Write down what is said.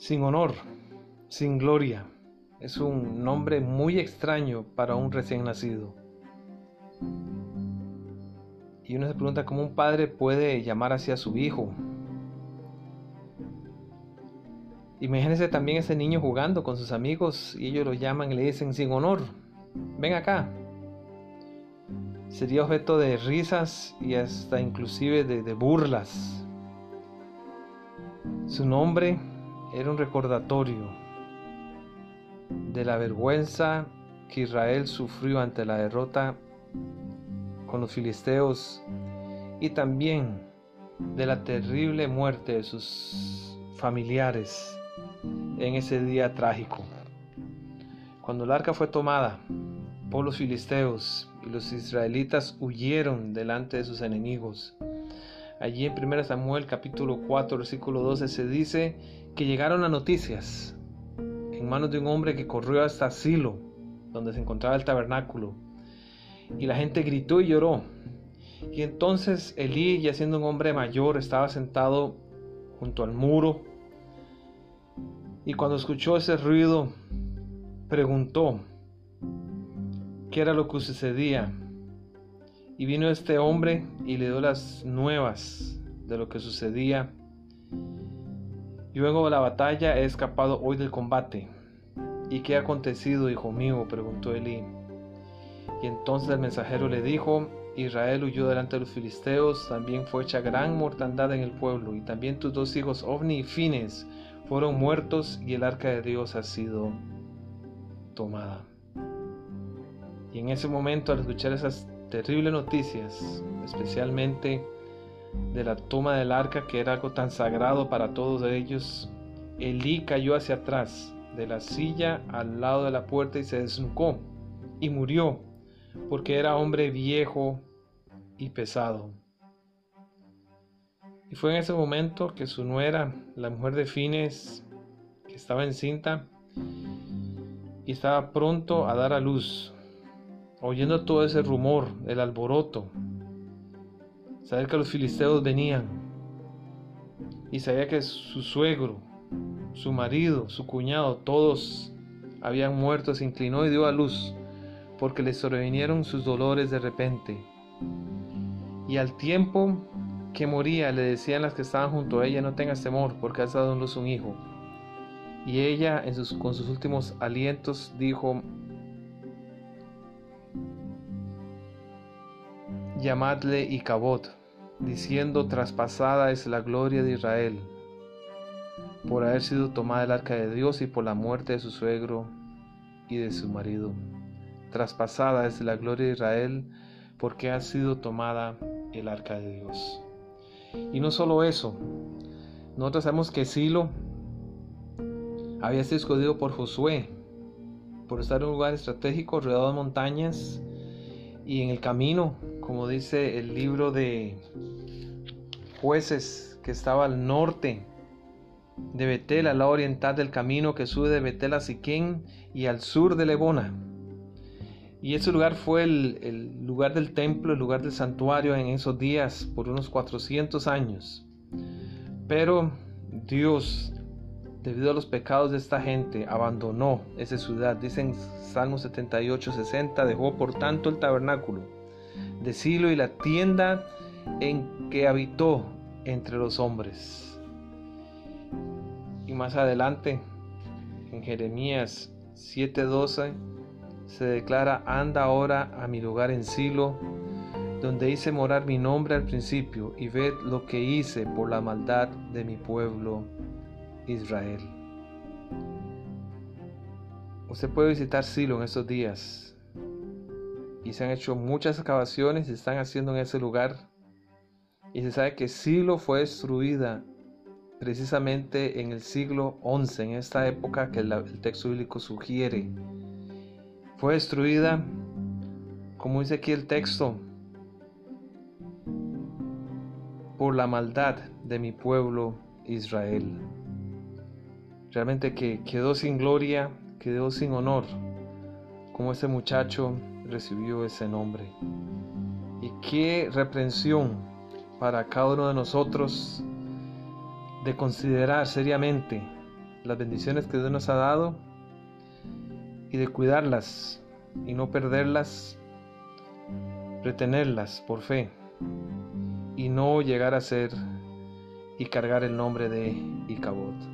sin honor, sin gloria. Es un nombre muy extraño para un recién nacido. Y uno se pregunta cómo un padre puede llamar así a su hijo. Imagínese también ese niño jugando con sus amigos y ellos lo llaman y le dicen sin honor, ven acá. Sería objeto de risas y hasta inclusive de, de burlas. Su nombre era un recordatorio de la vergüenza que Israel sufrió ante la derrota con los filisteos y también de la terrible muerte de sus familiares en ese día trágico. Cuando el arca fue tomada por los filisteos y los israelitas huyeron delante de sus enemigos, allí en 1 Samuel capítulo 4 versículo 12 se dice que llegaron las noticias en manos de un hombre que corrió hasta Silo, donde se encontraba el tabernáculo, y la gente gritó y lloró. Y entonces Elí, ya siendo un hombre mayor, estaba sentado junto al muro y cuando escuchó ese ruido, preguntó qué era lo que sucedía. Y vino este hombre y le dio las nuevas de lo que sucedía. Luego de la batalla he escapado hoy del combate. ¿Y qué ha acontecido, hijo mío? preguntó Elí. Y entonces el mensajero le dijo, Israel huyó delante de los filisteos, también fue hecha gran mortandad en el pueblo, y también tus dos hijos Ovni y Fines fueron muertos y el arca de Dios ha sido tomada. Y en ese momento, al escuchar esas terribles noticias, especialmente de la toma del arca, que era algo tan sagrado para todos ellos, Elí cayó hacia atrás de la silla al lado de la puerta y se desnucó y murió, porque era hombre viejo y pesado. Y fue en ese momento que su nuera, la mujer de Fines, que estaba encinta y estaba pronto a dar a luz, oyendo todo ese rumor, el alboroto, saber que los filisteos venían y sabía que su suegro, su marido, su cuñado, todos habían muerto, se inclinó y dio a luz, porque le sobrevinieron sus dolores de repente. Y al tiempo que moría, le decían las que estaban junto a ella, no tengas temor, porque has dado a luz un hijo. Y ella, con sus últimos alientos, dijo, llamadle Icabod, diciendo, traspasada es la gloria de Israel, por haber sido tomada el arca de Dios y por la muerte de su suegro y de su marido. Traspasada es la gloria de Israel, porque ha sido tomada el arca de Dios. Y no solo eso, nosotros sabemos que Silo había sido escogido por Josué, por estar en un lugar estratégico rodeado de montañas y en el camino, como dice el libro de jueces que estaba al norte de Betel, al lado oriental del camino que sube de Betel a Siquén y al sur de Lebona. Y ese lugar fue el, lugar del templo, el lugar del santuario en esos días por unos 400 años. Pero Dios, debido a los pecados de esta gente, abandonó esa ciudad. Dicen Salmo 78, 60, dejó por tanto el tabernáculo de Silo y la tienda en que habitó entre los hombres. Y más adelante, en Jeremías 7:12, se declara, anda ahora a mi lugar en Silo, donde hice morar mi nombre al principio, y ved lo que hice por la maldad de mi pueblo Israel. Usted puede visitar Silo en estos días, y se han hecho muchas excavaciones se están haciendo en ese lugar, y se sabe que Silo fue destruida precisamente en el siglo XI, en esta época que el texto bíblico sugiere fue destruida, como dice aquí el texto, por la maldad de mi pueblo Israel. Realmente que quedó sin gloria, quedó sin honor, como ese muchacho recibió ese nombre. Y qué reprensión para cada uno de nosotros de considerar seriamente las bendiciones que Dios nos ha dado y de cuidarlas y no perderlas, retenerlas por fe y no llegar a ser y cargar el nombre de Icabod.